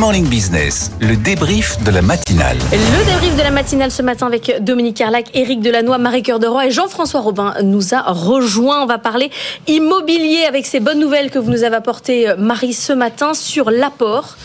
Morning Business, le débrief de la matinale. Le débrief de la matinale ce matin avec Dominique Carlac, Éric Delannoy, Marie Cœur de Roy et Jean-François Robin nous a rejoint. On va parler immobilier avec ces bonnes nouvelles que vous nous avez apportées, Marie, ce matin sur l'apport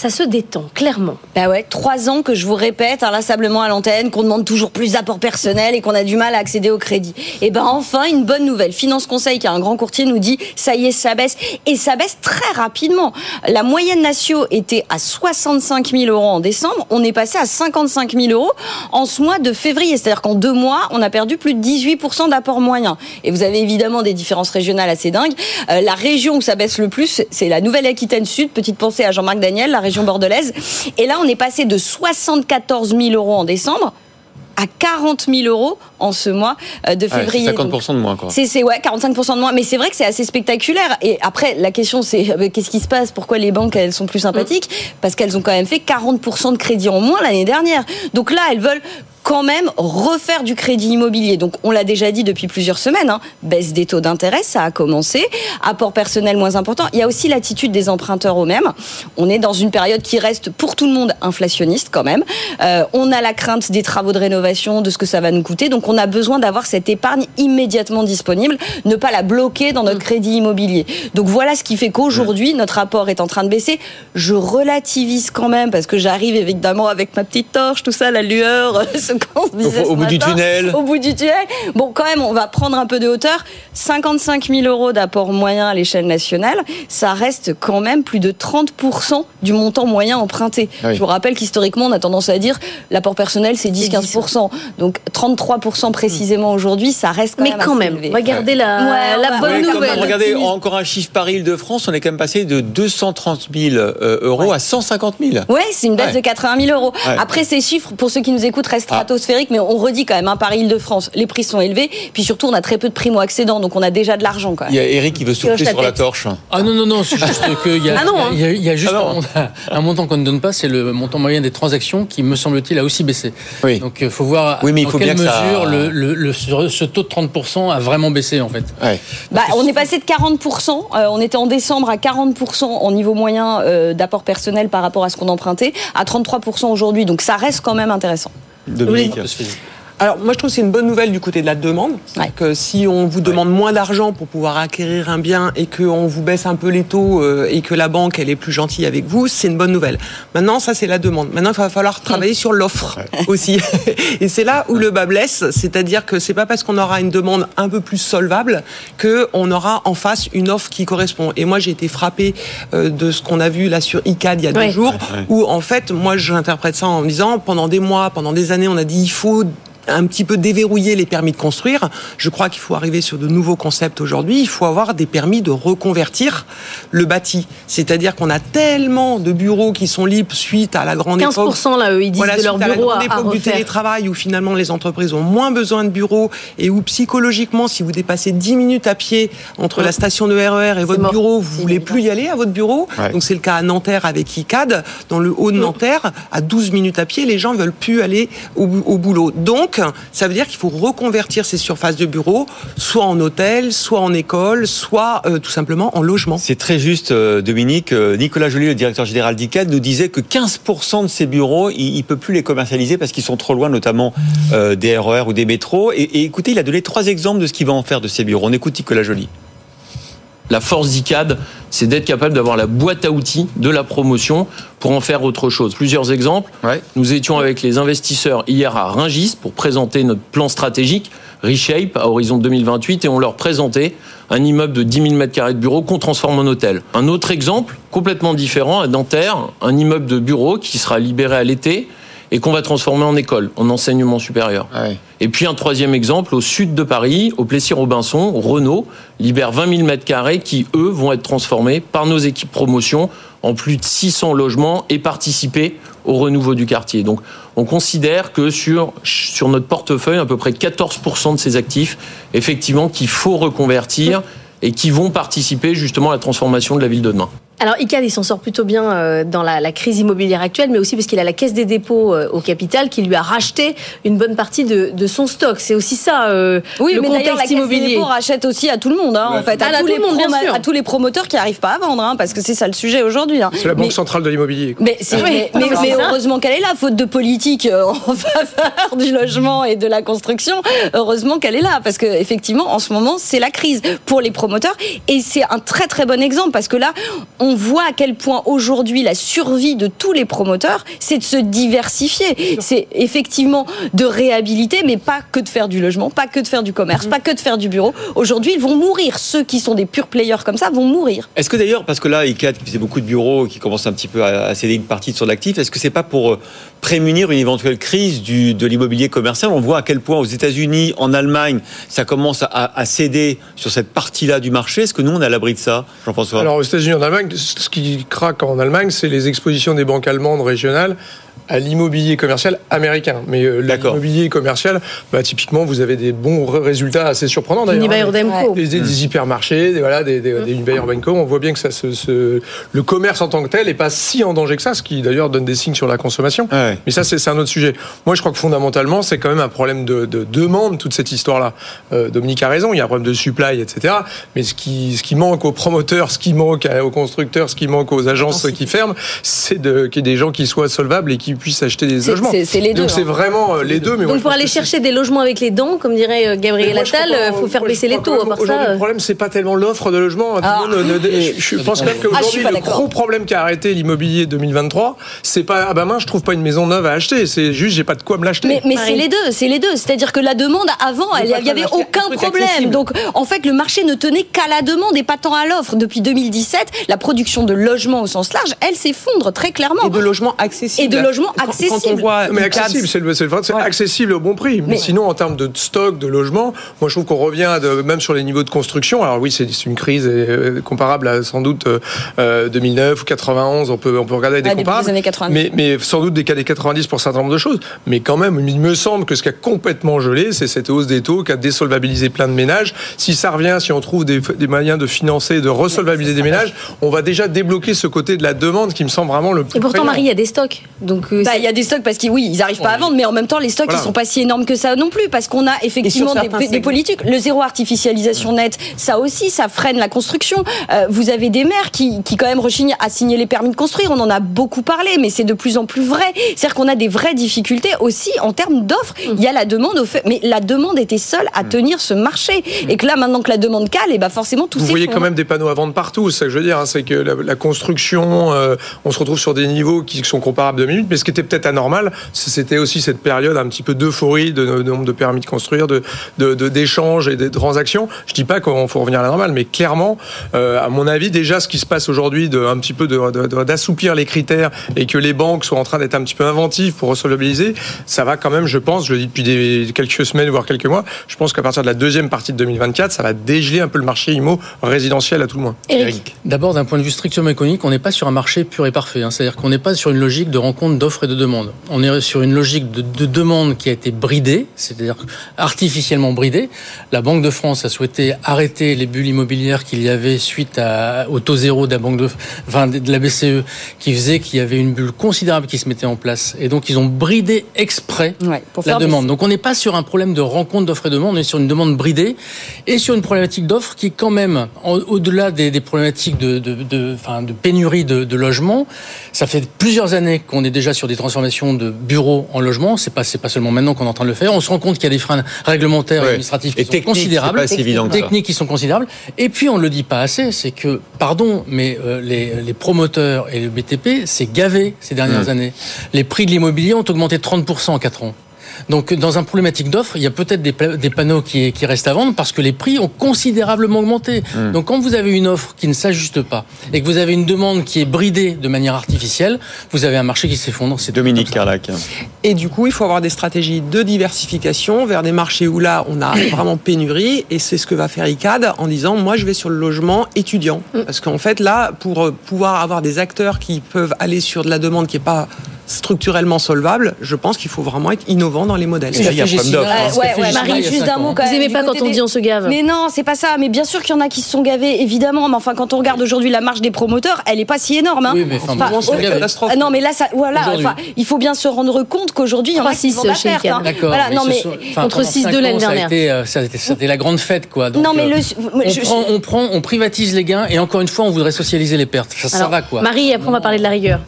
ça se détend, clairement. Bah ouais, trois ans que je vous répète inlassablement à l'antenne qu'on demande toujours plus d'apport personnel et qu'on a du mal à accéder au crédit. Et ben enfin, une bonne nouvelle. Finance Conseil, qui est un grand courtier, nous dit ça y est, ça baisse. Et ça baisse très rapidement. La moyenne natio était à 65 000 euros en décembre. On est passé à 55 000 euros en ce mois de février. C'est-à-dire qu'en deux mois, on a perdu plus de 18% d'apport moyen. Et vous avez évidemment des différences régionales assez dingues. Euh, la région où ça baisse le plus, c'est la Nouvelle-Aquitaine Sud. Petite pensée à Jean-Marc Daniel, la région bordelaise. Et là, on est passé de 74 000 euros en décembre à 40 000 euros en ce mois euh, de février. c'est 50% de moins, quoi. C'est ouais, 45% de moins. Mais c'est vrai que c'est assez spectaculaire. Et après, la question, c'est euh, qu'est-ce qui se passe? Pourquoi les banques, elles sont plus sympathiques? Parce qu'elles ont quand même fait 40% de crédit en moins l'année dernière. Donc là, elles veulent quand même refaire du crédit immobilier. Donc on l'a déjà dit depuis plusieurs semaines, hein, baisse des taux d'intérêt, ça a commencé, apport personnel moins important. Il y a aussi l'attitude des emprunteurs eux-mêmes. On est dans une période qui reste pour tout le monde inflationniste quand même. Euh, on a la crainte des travaux de rénovation, de ce que ça va nous coûter. Donc on a besoin d'avoir cette épargne immédiatement disponible, ne pas la bloquer dans notre mm. crédit immobilier. Donc voilà ce qui fait qu'aujourd'hui notre apport est en train de baisser. Je relativise quand même parce que j'arrive évidemment avec ma petite torche, tout ça, la lueur. au, bout du tunnel. Au bout du tunnel. Bon, quand même, on va prendre un peu de hauteur. 55 000 euros d'apport moyen à l'échelle nationale, ça reste quand même plus de 30% du montant moyen emprunté. Je vous rappelle qu'historiquement, on a tendance à dire l'apport personnel, c'est 10-15%. Donc 33% précisément aujourd'hui, ça reste quand Mais quand même, regardez la, la bonne nouvelle. regardez, encore un chiffre par île de France, on est quand même passé de 230 000 euh, euros à 150 000. Oui, c'est une baisse de 80 000 euros. Après, ces chiffres, pour ceux qui nous écoutent, restent stratosphérique, mais on redit quand même, un hein, par Île-de-France, les prix sont élevés, puis surtout on a très peu de primo-accédants, donc on a déjà de l'argent. Il y a Eric qui veut souffler sur la torche. Ah non, non, non, c'est juste qu'il y, a, ah il y, a, juste ah un, montant qu'on ne donne pas, c'est le montant moyen des transactions qui, me semble-t-il, a aussi baissé. Donc il faut voir oui, mais il faut quelle mesure le, ce taux de 30% a vraiment baissé en fait. Bah, on est passé de 40%, euh, on était en décembre à 40% en niveau moyen euh, d'apport personnel par rapport à ce qu'on empruntait, à 33% aujourd'hui, donc ça reste quand même intéressant. Dominique. Alors moi je trouve que c'est une bonne nouvelle du côté de la demande. Que si on vous demande moins d'argent pour pouvoir acquérir un bien et qu'on vous baisse un peu les taux euh, et que la banque elle est plus gentille avec vous, c'est une bonne nouvelle. Maintenant ça c'est la demande. Maintenant il va falloir travailler sur l'offre aussi. et c'est là où le bas blesse, c'est-à-dire que c'est pas parce qu'on aura une demande un peu plus solvable que on aura en face une offre qui correspond. Et moi j'ai été frappé euh, de ce qu'on a vu là sur ICAD il y a deux jours où en fait moi j'interprète ça en disant pendant des mois, pendant des années on a dit il faut un petit peu déverrouiller les permis de construire. Je crois qu'il faut arriver sur de nouveaux concepts aujourd'hui. Il faut avoir des permis de reconvertir le bâti. C'est-à-dire qu'on a tellement de bureaux qui sont libres suite à la grande 15 époque. là, eux, ils disent de leur bureau à, la grande époque du télétravail où finalement les entreprises ont moins besoin de bureaux et où psychologiquement, si vous dépassez 10 minutes à pied entre la station de RER e et votre bureau, vous voulez plus y aller à votre bureau. Donc c'est le cas à Nanterre avec ICAD. Dans le haut de Nanterre, à 12 minutes à pied, les gens veulent plus aller au, au boulot. Donc ça veut dire qu'il faut reconvertir ces surfaces de bureaux, soit en hôtel, soit en école, soit euh, tout simplement en logement. C'est très juste, euh, Dominique. Euh, Nicolas Joly, le directeur général d'ICAD, nous disait que 15% de ces bureaux, il ne peut plus les commercialiser parce qu'ils sont trop loin, notamment des RER e ou des métros. Et, et écoutez, il a donné trois exemples de ce qu'il va en faire de ces bureaux. On écoute Nicolas Joly. La force d'ICAD, c'est d'être capable d'avoir la boîte à outils de la promotion pour en faire autre chose. Plusieurs exemples. Nous étions avec les investisseurs hier à Ringis pour présenter notre plan stratégique Reshape à horizon 2028 et on leur présentait un immeuble de 10 000 m2 de bureaux qu'on transforme en hôtel. Un autre exemple, complètement différent, à Nanterre, un immeuble de bureaux qui sera libéré à l'été et qu'on va transformer en école, en enseignement supérieur. Ah et puis un troisième exemple, au sud de Paris, au Plessis-Robinson, Renault libère 20 000 mètres carrés qui, eux, vont être transformés par nos équipes promotion en plus de 600 logements et participer au renouveau du quartier. Donc on considère que sur, sur notre portefeuille, à peu près 14% de ces actifs, effectivement, qu'il faut reconvertir et qui vont participer justement à la transformation de la ville de demain. Alors ICAD, il s'en sort plutôt bien euh, dans la, la, crise immobilière actuelle, mais aussi parce qu'il a la caisse des dépôts euh, au capital qui lui a racheté une bonne partie de, de son stock. C'est aussi ça euh, oui, le mais contexte la caisse immobilier. Des dépôts rachète aussi à tout le monde, hein, en fait, à, tous les monde, à, tous les promoteurs qui n'arrivent pas à vendre, hein, parce que c'est ça le sujet aujourd'hui. Hein. C'est la banque centrale de l'immobilier. Mais, mais, mais, mais heureusement qu'elle est là, faute de politique en faveur du logement et de la construction. Heureusement qu'elle est là, parce que effectivement, en ce moment, c'est la crise pour les promoteurs, et c'est un très très bon exemple, parce que là, on voit à quel point aujourd'hui la survie de tous les promoteurs, c'est de se diversifier. C'est effectivement de réhabiliter, mais pas que de faire du logement, pas que de faire du commerce, mm. pas que de faire du bureau. Aujourd'hui, ils vont mourir. Ceux qui sont des purs players comme ça vont mourir. Est-ce que d'ailleurs, parce que là, ICAD qui faisait beaucoup de bureaux, qui commence un petit peu à céder une partie de son actif, est-ce que c'est pas pour euh, prémunir une éventuelle crise du, de l'immobilier commercial? On voit à quel point aux États-Unis, en Allemagne, ça commence à, à céder sur cette partie-là du marché. Est-ce que nous, on est à l'abri de ça, Jean-François? Alors aux États-Unis, en Allemagne, ce qui en Allemagne, c'est les expositions des banques allemandes régionales à l'immobilier commercial américain. Mais euh, l'immobilier commercial, bah, typiquement, vous avez des bons résultats assez surprenants d'ailleurs. Hein. Des, des, des, hypermarchés, des, voilà, des, des, mmh. On voit bien que ça, se, le commerce en tant que tel n'est pas si en danger que ça, ce qui d'ailleurs donne des signes sur la consommation. Mais ça, c'est un autre sujet. Moi, je crois que fondamentalement, c'est quand même un problème de, demande, toute cette histoire-là. Euh, Dominique a raison, il y a un problème de supply, etc. Mais ce qui, ce qui manque aux promoteurs, ce qui manque aux constructeurs, ce qui manque aux agences qui ferment, c'est qu'il y ait des gens qui soient solvables et qui puissent acheter des logements. C'est les deux. Donc c'est hein. vraiment euh, les deux. Mais Donc pour aller chercher des logements avec les dents, comme dirait euh, Gabriel Attal, il faut faire baisser les taux. Le problème, c'est pas tellement l'offre de logements. Ah. je pense même qu'aujourd'hui, ah, le gros problème qui a arrêté l'immobilier 2023, c'est pas ah ben mince, je trouve pas une maison neuve à acheter. C'est juste, j'ai pas de quoi me l'acheter. Mais, mais c'est les deux, c'est les deux. C'est-à-dire que la demande avant, il y avait aucun problème. Donc en fait, le marché ne tenait qu'à la demande et pas tant à l'offre. Depuis 2017, la production de logements au sens large, elle s'effondre très clairement. Et de logements accessibles. Et de logements accessibles. Quand on voit mais accessible, c'est le, c'est accessible au bon prix. Mais, sinon, en termes de stock, de logement, moi je trouve qu'on revient de, même sur les niveaux de construction. Alors oui, c'est une crise euh, comparable à sans doute 2009 euh, ou 91. On peut on peut regarder des comparables. Mais, mais sans doute des cas des 90 pour un certain nombre de choses. Mais quand même, il me semble que ce qui a complètement gelé, c'est cette hausse des taux qui a désolvabilisé plein de ménages. Si ça revient, si on trouve des, des moyens de financer, de resolvabiliser des ménages, on va déjà débloquer ce côté de la demande qui me semble vraiment le plus. Et pourtant, Marie, il y a des stocks. Donc bah, il y a des stocks parce que oui, ils n'arrivent pas à vendre, mais en même temps, les stocks, ils sont pas si énormes que ça non plus, parce qu'on a effectivement des, politiques. Le zéro artificialisation nette, ça aussi, ça freine la construction. Euh, vous avez des maires qui, qui, quand même, rechignent à signer les permis de construire. On en a beaucoup parlé, mais c'est de plus en plus vrai. C'est-à-dire qu'on a des vraies difficultés aussi en termes d'offres. Mm. Il y a la demande, au fait, mais la demande était seule à mm. tenir ce marché. Et que là, maintenant que la demande cale, et bah forcément, tout Vous voyez quand même des panneaux à vendre partout, c'est ça que je veux dire. Hein, c'est que la, construction, euh, on se retrouve sur des niveaux qui sont comparables de minutes, mais ce qui était peut-être anormal, c'était aussi cette période un petit peu d'euphorie, de, nombre de permis de construire, de d'échanges et des transactions. Je dis pas qu'on faut revenir à la normale, mais clairement, euh, à mon avis, déjà ce qui se passe aujourd'hui, de un petit peu d'assouplir les critères et que les banques sont en train d'être un petit peu inventives pour resolvabiliser, ça va quand même, je pense, je le dis depuis des, quelques semaines voire quelques mois, je pense qu'à partir de la deuxième partie de 2024, ça va dégeler un peu le marché immo résidentiel à tout le moins. Eric. D'abord, d'un point de vue strictement économique, on n'est pas sur un marché pur et parfait. Hein. C'est-à-dire qu'on n'est pas sur une logique de rencontre d'offres et de demandes. On est sur une logique de, de demande qui a été bridée, c'est-à-dire artificiellement bridée. La Banque de France a souhaité arrêter les bulles immobilières qu'il y avait suite à, au taux zéro de la Banque de, enfin, de la BCE, qui faisait qu'il y avait une bulle considérable qui se mettait en place. Et donc, ils ont bridé exprès la demande. Donc, on n'est pas sur un problème de rencontre d'offres et de demande, on est sur une demande bridée et sur une problématique d'offres qui, quand même, au-delà des, des, problématiques de, de, de, enfin, de pénurie de, de logements, ça fait plusieurs années qu'on est déjà sur des transformations de bureaux en logement. C'est pas, c'est pas seulement maintenant qu'on est en train de le faire. On se rend compte qu'il y a des freins réglementaires et administratifs qui sont considérables. techniques qui sont considérables. Et puis, on ne le dit pas assez, c'est que, pardon, mais euh, les, les, promoteurs et le BTP, c'est gavé ces dernières mmh. années. Les prix de l'immobilier ont augmenté de 30% en 4 ans. Donc, dans un problématique d'offre, il y a peut-être des, des, panneaux qui, qui, restent à vendre parce que les prix ont considérablement augmenté. Hmm. Donc, quand vous avez une offre qui ne s'ajuste pas et que vous avez une demande qui est bridée de manière artificielle, vous avez un marché qui s'effondre. C'est Dominique Carlac. Et du coup, il faut avoir des stratégies de diversification vers des marchés où là, on a vraiment pénurie. Et c'est ce que va faire ICAD en disant, moi, je vais sur le logement étudiant. Hmm. Parce qu'en fait, là, pour pouvoir avoir des acteurs qui peuvent aller sur de la demande qui n'est pas structurellement solvable, je pense qu'il faut vraiment être innovant dans les modèles. il y a un problème d'offre. Euh, ouais, ouais, Marie, juste d'un mot quand Vous même. aimez du pas quand on des- dit on se gave Mais non, c'est pas ça. Mais bien sûr qu'il y en a qui se sont gavés, évidemment. Mais enfin, quand on regarde aujourd'hui la marge des promoteurs, elle est pas si énorme. Hein. Oui, mais enfin, bon, c'est une catastrophe. ah non, mais là, ça, voilà. Enfin, il faut bien se rendre compte qu'aujourd'hui, il y en a qui 3-6 vont à chez perte. Ikea. hein. D'accord. Voilà, mais non, ce mais sont- enfin, entre pendant 6 cinq de l'année dernière. été, euh, ça a été- C'était la grande fête, quoi. Non, mais euh, on, prend, on privatise les gains et encore une fois, on voudrait socialiser les pertes. Ça, va, quoi. Marie, après on va parler de la rigueur.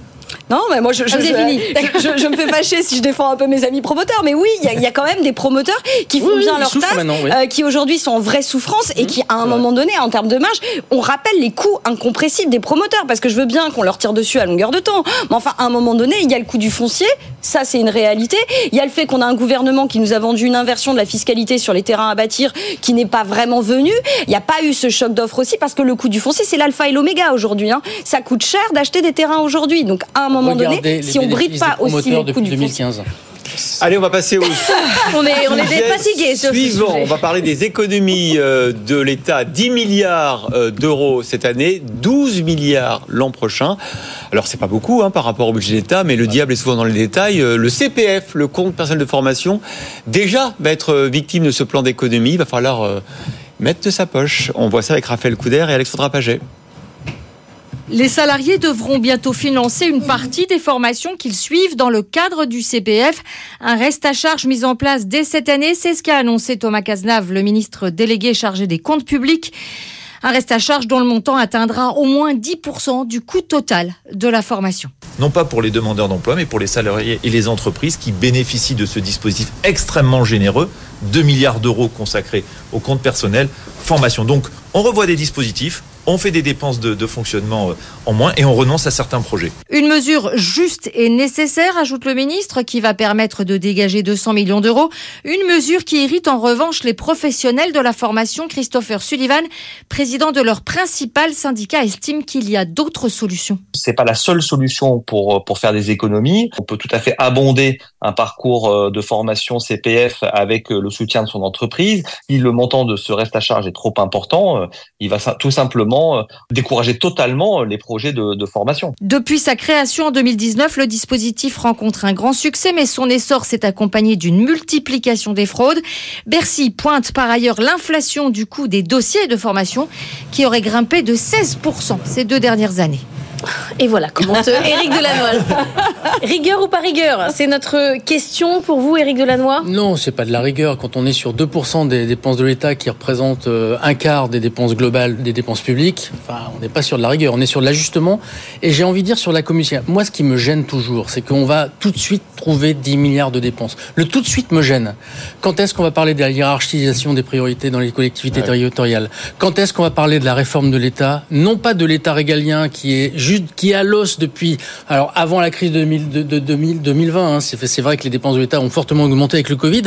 Non, mais moi, je, je, Ah, je- me fais fâcher si je défends un peu mes amis promoteurs. Mais oui, il y, a- il y a quand même des promoteurs qui font Oui, bien leur taf, oui. euh, qui aujourd'hui sont en vraie souffrance et qui, à un moment donné, en termes de marge, on rappelle les coûts incompressibles des promoteurs. Parce que je veux bien qu'on leur tire dessus à longueur de temps. Mais enfin, à un moment donné, il y a le coût du foncier. Ça, c'est une réalité. Il y a le fait qu'on a un gouvernement qui nous a vendu une inversion de la fiscalité sur les terrains à bâtir qui n'est pas vraiment venue. Il n'y a pas eu ce choc d'offre aussi parce que le coût du foncier, c'est l'alpha et l'oméga aujourd'hui. hein. Ça coûte cher d'acheter des terrains aujourd'hui. Donc, à un moment Regardez donné, si on bride pas aussi les coûts du foncier. 2015. Allez, on va passer au On est, on est sujet fatigués sur ce suivant. sujet. On va parler des économies euh, de l'État. 10 milliards euh, d'euros cette année, 12 milliards l'an prochain. Alors, c'est pas beaucoup hein, par rapport au budget d'État, mais le diable est souvent dans les détails. Euh, Le CPF, le compte personnel de formation, déjà va être victime de ce plan d'économie. Il va falloir euh, mettre de sa poche. On voit ça avec Raphaël Couder et Alexandra Paget. Les salariés devront bientôt financer une partie des formations qu'ils suivent dans le cadre du CPF. Un reste à charge mis en place dès cette année, c'est ce qu'a annoncé Thomas Cazenave, le ministre délégué chargé des comptes publics. Un reste à charge dont le montant atteindra au moins 10% du coût total de la formation. non pas pour les demandeurs d'emploi, mais pour les salariés et les entreprises qui bénéficient de ce dispositif extrêmement généreux, 2 milliards d'euros consacrés au compte personnel, formation. Donc, on revoit des dispositifs, on fait des dépenses de, de fonctionnement euh, en moins et on renonce à certains projets. Une mesure juste et nécessaire, ajoute le ministre, qui va permettre de dégager 200 millions d'euros. Une mesure qui irrite en revanche les professionnels de la formation. Christopher Sullivan, président de leur principal syndicat, estime qu'il y a d'autres solutions. c'est pas la seule solution pour pour faire des économies. On peut tout à fait abonder un parcours euh, de formation CPF avec euh, le soutien de son entreprise. Si le montant de ce reste à charge est trop important, euh, il va tout simplement euh, décourager totalement euh, les projets de, de formation. Depuis sa création en 2019, le dispositif rencontre un grand succès, mais son essor s'est accompagné d'une multiplication des fraudes. Bercy pointe par ailleurs l'inflation du coût des dossiers de formation qui aurait grimpé de 16% ces deux dernières années. Et voilà, commente Éric Delannoy. Rigueur ou pas rigueur C'est notre question pour vous, Éric Delannoy? Non, c'est pas de la rigueur. Quand on est sur 2% des dépenses de l'État qui représentent euh, un quart des dépenses globales des dépenses publiques, enfin, on n'est pas sur de la rigueur, on est sur de l'ajustement. Et j'ai envie de dire sur la commission. Moi, ce qui me gêne toujours, c'est qu'on va tout de suite trouver 10 milliards de dépenses. Le tout de suite me gêne. Quand est-ce qu'on va parler de la hiérarchisation des priorités dans les collectivités territoriales? Quand est-ce qu'on va parler de la réforme de l'État? Non pas de l'État régalien qui est juste, qui est à l'os depuis, alors avant la crise de 2000 de, de 2000 2020. hein, c'est vrai que les dépenses de l'État ont fortement augmenté avec le Covid,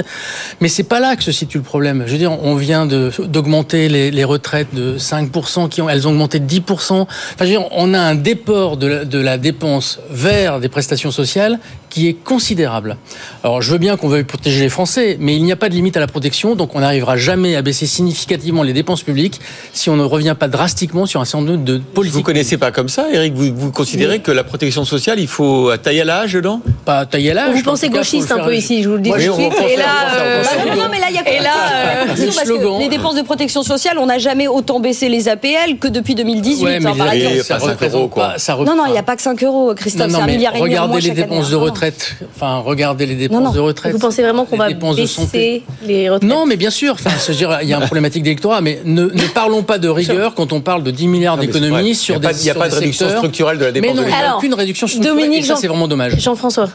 mais c'est pas là que se situe le problème. Je veux dire, on vient d'augmenter les, retraites de 5%, qui ont, elles ont augmenté de 10%. Enfin, je veux dire, on a un déport de la, de la dépense vers des prestations sociales qui est considérable. Alors, je veux bien qu'on veuille protéger les Français, mais il n'y a pas de limite à la protection, donc on n'arrivera jamais à baisser significativement les dépenses publiques si on ne revient pas drastiquement sur un certain nombre de politiques. Vous connaissez pas comme ça, Eric vous, vous considérez que la protection sociale, il faut tailler à l'âge dedans Pas tailler à l'âge. Vous en pensez cas, gauchiste un peu faire- ici, je vous le dis tout de suite. Et là, euh, Bah, non, mais là, il y a Et là, euh, parce que les dépenses de protection sociale, on n'a jamais autant baissé les APL que depuis 2018, Ouais, mais hein, par exemple. ça pas 5 représente euros, quoi. pas- ça Non, non, il n'y a pas que 5 euros, Christophe, Non, c'est un mais milliard et demi regardez les dépenses de non. Retraite. Enfin, regardez les dépenses non. de retraite. Vous pensez vraiment qu'on va dépenses de santé. baisser les retraites Non, mais bien sûr. Enfin, dire, il y a une problématique d'électorat, mais ne, ne parlons pas de rigueur quand on parle de 10 milliards mais d'économies Il sur y a pas- des Il n'y a pas de réduction secteurs. structurelle de la Mais dépense non, de il n'y a aucune réduction structurelle. Dominique, et ça, c'est vraiment dommage. Jean-François.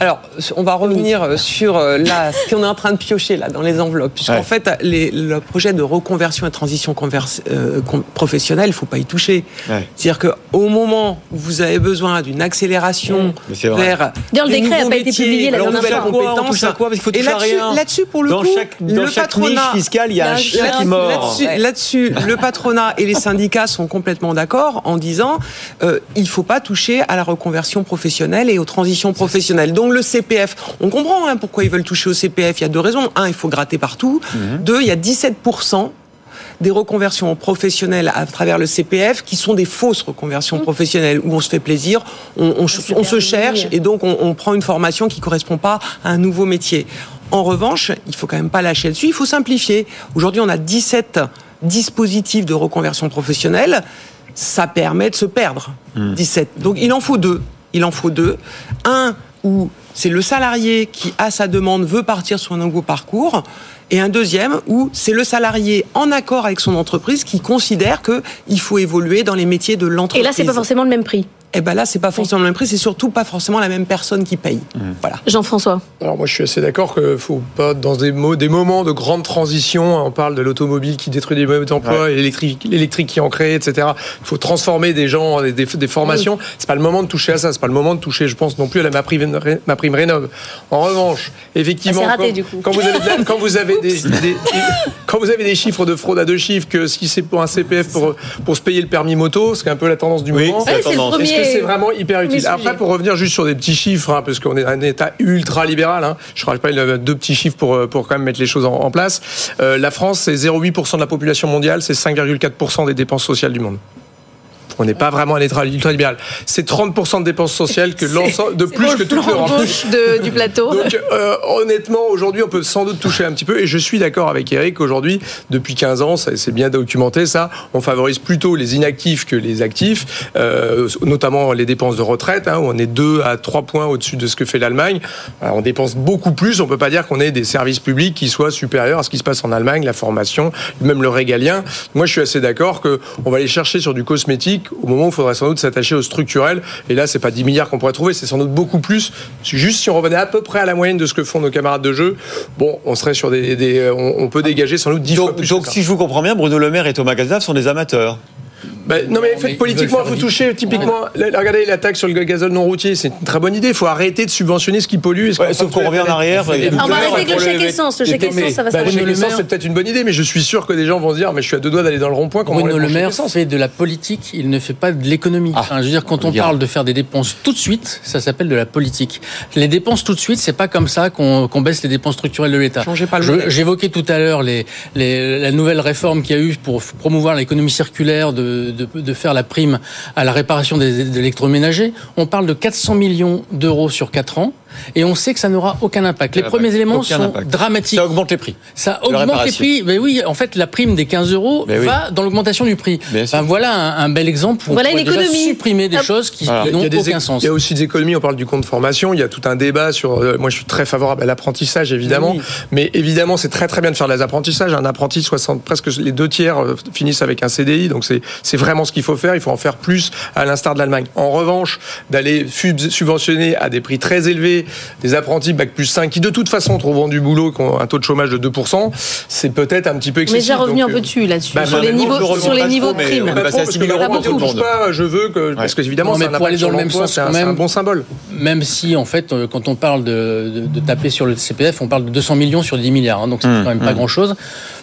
Alors, on va revenir sur euh, là, ce qu'on est en train de piocher là dans les enveloppes, puisqu'en Ouais. fait, les- le projet de reconversion et transition converse- euh, professionnelle, il faut pas y toucher. Ouais. C'est-à-dire que au moment où vous avez besoin d'une accélération Mais vers D'ailleurs, le décret a nouveaux pas été publié la dernière fois. Quoi, on touche à quoi Parce qu'il faut Et toucher à là-dessus, rien. là-dessus, pour le Dans coup, chaque- dans le chaque patronat niche fiscale, il y a un chien là- qui mord. Là-dessus, là-dessus, le patronat et les syndicats sont complètement d'accord en disant euh, il faut pas toucher à la reconversion professionnelle et aux transitions professionnelles. Donc le CPF, on comprend hein, pourquoi ils veulent toucher au CPF. Il y a deux raisons. Un, il faut gratter partout. Mhm. Deux, il y a 17 des reconversions professionnelles à travers le CPF qui sont des fausses reconversions professionnelles où on se fait plaisir, on, on- on se cherche et donc on, on prend une formation qui correspond pas à un nouveau métier. En revanche, il faut quand même pas lâcher dessus, il faut simplifier. Aujourd'hui, on a 17 dispositifs de reconversion professionnelle. Ça permet de se perdre. 17. Donc il en faut deux. Il en faut deux. Un où c'est le salarié qui, à sa demande, veut partir sur un nouveau parcours. Et un deuxième où c'est le salarié en accord avec son entreprise qui considère qu'il faut évoluer dans les métiers de Et l'entreprise. là, c'est pas forcément le même prix. Et ben là, c'est pas forcément le même prix, c'est surtout pas forcément la même personne qui paye. Voilà. Jean-François. Alors moi je suis assez d'accord qu'il faut pas dans des, mo- des moments de grande transition, on parle de l'automobile qui détruit des modes d'emploi, et l'électrique, qui en crée, etc. Il faut transformer des gens, des, des, des formations. C'est pas le moment de toucher à ça, c'est pas le moment de toucher, je pense non plus à la, ma prime, ma prime rénov. En revanche, effectivement, c'est raté, quand, du coup. quand vous avez de la- quand vous avez des, des- des- quand vous avez des chiffres de fraude à deux chiffres, que si c'est pour un CPF pour pour se payer le permis moto, c'est un peu la tendance du Oui, moment. c'est la Ouais, c'est le tendance. Que c'est vraiment hyper utile Après, pour revenir juste sur des petits chiffres, hein, parce qu'on est un État ultra libéral, hein, je ne rappelle pas deux petits chiffres pour, euh, pour quand même mettre les choses en, en place. Euh, la France, c'est 0,8% de la population mondiale, c'est 5,4% des dépenses sociales du monde. On n'est pas vraiment un État ultra libéral. C'est 30% de dépenses sociales que l'ensemble de plus que toute l'Europe. de- du plateau. Donc, euh, honnêtement, aujourd'hui, on peut sans doute toucher un petit peu. Et je suis d'accord avec Eric. Aujourd'hui, depuis 15 ans, c'est bien documenté ça. On favorise plutôt les inactifs que les actifs, euh, notamment les dépenses de retraite, hein, où on est 2 à 3 points au-dessus de ce que fait l'Allemagne. On dépense beaucoup plus. On peut pas dire qu'on ait des services publics qui soient supérieurs à ce qui se passe en Allemagne, la formation, même le régalien. Moi, je suis assez d'accord que on va aller chercher sur du cosmétique au moment où il faudrait sans doute s'attacher au structurel. Et là, c'est pas 10 milliards qu'on pourrait trouver, c'est sans doute beaucoup plus. Juste si on revenait à peu près à la moyenne de ce que font nos camarades de jeu, bon, on serait sur des, des- on, on peut dégager sans doute 10 fois plus. donc si je vous comprends bien, Bruno Le Maire et Thomas Cazenave sont des amateurs. Ben, non mais faites politiquement, vous touchez typiquement. regardez la taxe sur le gazole non routier, c'est une très bonne idée. Il faut arrêter de subventionner ce qui pollue. ce Ouais, sauf qu'on revient en arrière. On va arrêter avec le chèque essence. Le chèque Mais- essence, ça va bah, se le chèque essence, c'est peut-être une bonne idée, mais je suis sûr que des gens vont se dire, mais je suis à deux doigts d'aller dans le rond-point. Bruno on Le Maire fait de la politique, il ne fait pas de l'économie. Ah, Enfin, je veux dire, quand on parle de faire des dépenses tout de suite, ça s'appelle de la politique. Les dépenses tout de suite, c'est pas comme ça qu'on baisse les dépenses structurelles de l'État. Changez pas le Je- modèle. J'évoquais tout à l'heure les, les- la nouvelle réforme qu'il y a eu pour promouvoir l'économie circulaire, de, de, faire la prime à la réparation des, des électroménagers. On parle de 400 millions d'euros sur 4 ans. Et on sait que ça n'aura aucun impact. Les premiers impact. éléments Aucun sont impact. dramatiques. Ça augmente les prix. Ça augmente les prix. Mais oui, en fait, la prime des 15 euros Mais oui. va dans l'augmentation du prix. Enfin, voilà un, un bel exemple où Voilà on pourrait une déjà économie. supprimer des Hop. choses qui, Voilà. n'ont aucun sens. il y a aussi des économies, on parle du compte formation, il y a tout un débat sur... euh, moi, je suis très favorable à l'apprentissage, évidemment. Oui. Mais évidemment, c'est très très bien de faire des apprentissages. Un apprenti, 60, presque les deux tiers euh, finissent avec un CDI, donc c'est c'est vraiment ce qu'il faut faire. Il faut en faire plus, à l'instar de l'Allemagne. En revanche, d'aller sub- subventionner à des prix très élevés des apprentis bac plus 5 qui de toute façon trouveront du boulot, qui ont un taux de chômage de 2%, c'est peut-être un petit peu excessif. déjà revenu Donc, un peu euh, dessus là-dessus, bah, sur bah, les mais niveaux, sur les niveaux de mais primes. on va Parce trop, qu'à parce 6 que 000 le euros pour on tout le touche monde. pas, je veux que parce que évidemment Non, mais c'est un pour aller dans le même sens, c'est un, un même. bon symbole. Même si, en fait, euh, quand on parle de, de, de taper sur le CPF, on parle de 200 millions sur 10 milliards. hein, donc, c'est Mmh, quand même pas mmh. grand-chose.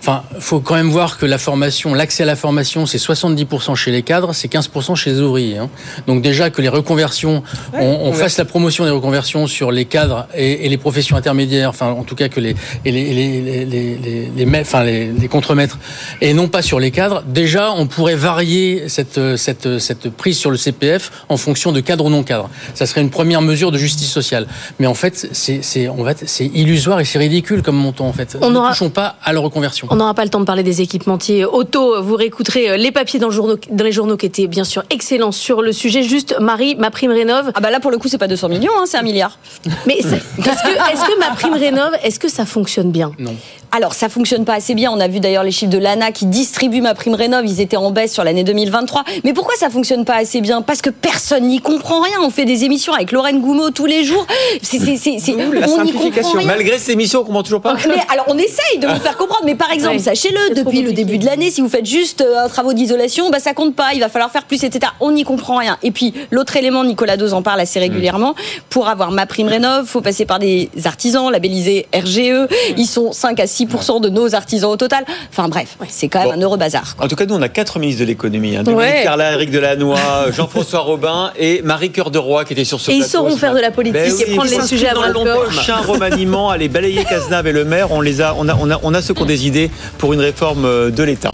Enfin, faut quand même voir que la formation, l'accès à la formation, c'est 70% chez les cadres, c'est 15% chez les ouvriers. hein. Donc, déjà que les reconversions, on, on fasse la promotion des reconversions sur les cadres et, et les professions intermédiaires, enfin, en tout cas que les, et les, les, les, les, les, enfin, les, les contremaîtres, et non pas sur les cadres, déjà, on pourrait varier cette, cette, cette prise sur le CPF en fonction de cadre ou non cadre. Ça serait une première mesure de justice sociale. Mais en fait, c'est, c'est, on va, c'est illusoire et c'est ridicule comme montant, en fait. On ne aura- touchons pas à la reconversion. On n'aura pas le temps de parler des équipementiers auto. Vous réécouterez euh, les papiers dans, le journaux, dans les journaux qui étaient bien sûr excellents sur le sujet. Juste, Marie, ma prime rénov. Ah bah là pour le coup c'est pas 200 millions, hein, c'est un milliard. Mais est-ce que, est-ce que ma prime rénov, est-ce que ça fonctionne bien? Non. Alors ça fonctionne pas assez bien. On a vu d'ailleurs les chiffres de l'ANA qui distribue ma prime rénov. Ils étaient en baisse sur l'année 2023. Mais pourquoi ça fonctionne pas assez bien? Parce que personne n'y comprend rien. On fait des émissions avec Lorraine Goumeau tous les jours. C'est, c'est, c'est, c'est- D'où la on n'y comprend simplification. rien. Malgré ces émissions, on comprend toujours pas. Mais alors on essaye de vous faire comprendre, mais par exemple, Ouais, sachez-le, depuis le début de l'année, si vous faites juste euh, un travaux d'isolation, bah ça compte pas, il va falloir faire plus, etc. On n'y comprend rien. Et puis l'autre élément, Nicolas Dose en parle assez régulièrement, pour avoir ma prime rénov, faut passer par des artisans labellisés RGE. Ils sont 5 à 6% de nos artisans au total. Enfin bref, c'est quand même Bon. un heureux bazar. quoi. En tout cas, nous, on a quatre ministres de l'économie. Hein. Dominique Ouais. Carla, Eric Delannoy, Jean-François Robin et Marie Cœur de Roy qui étaient sur ce Et ils plateau sauront faire de la politique Ben et oui, prendre les sujets à bras le le corps. prochain remaniement, aller balayer Cazenave et le maire. On les a, on a, on a, on a ceux qui ont des idées pour une réforme euh, de l'État.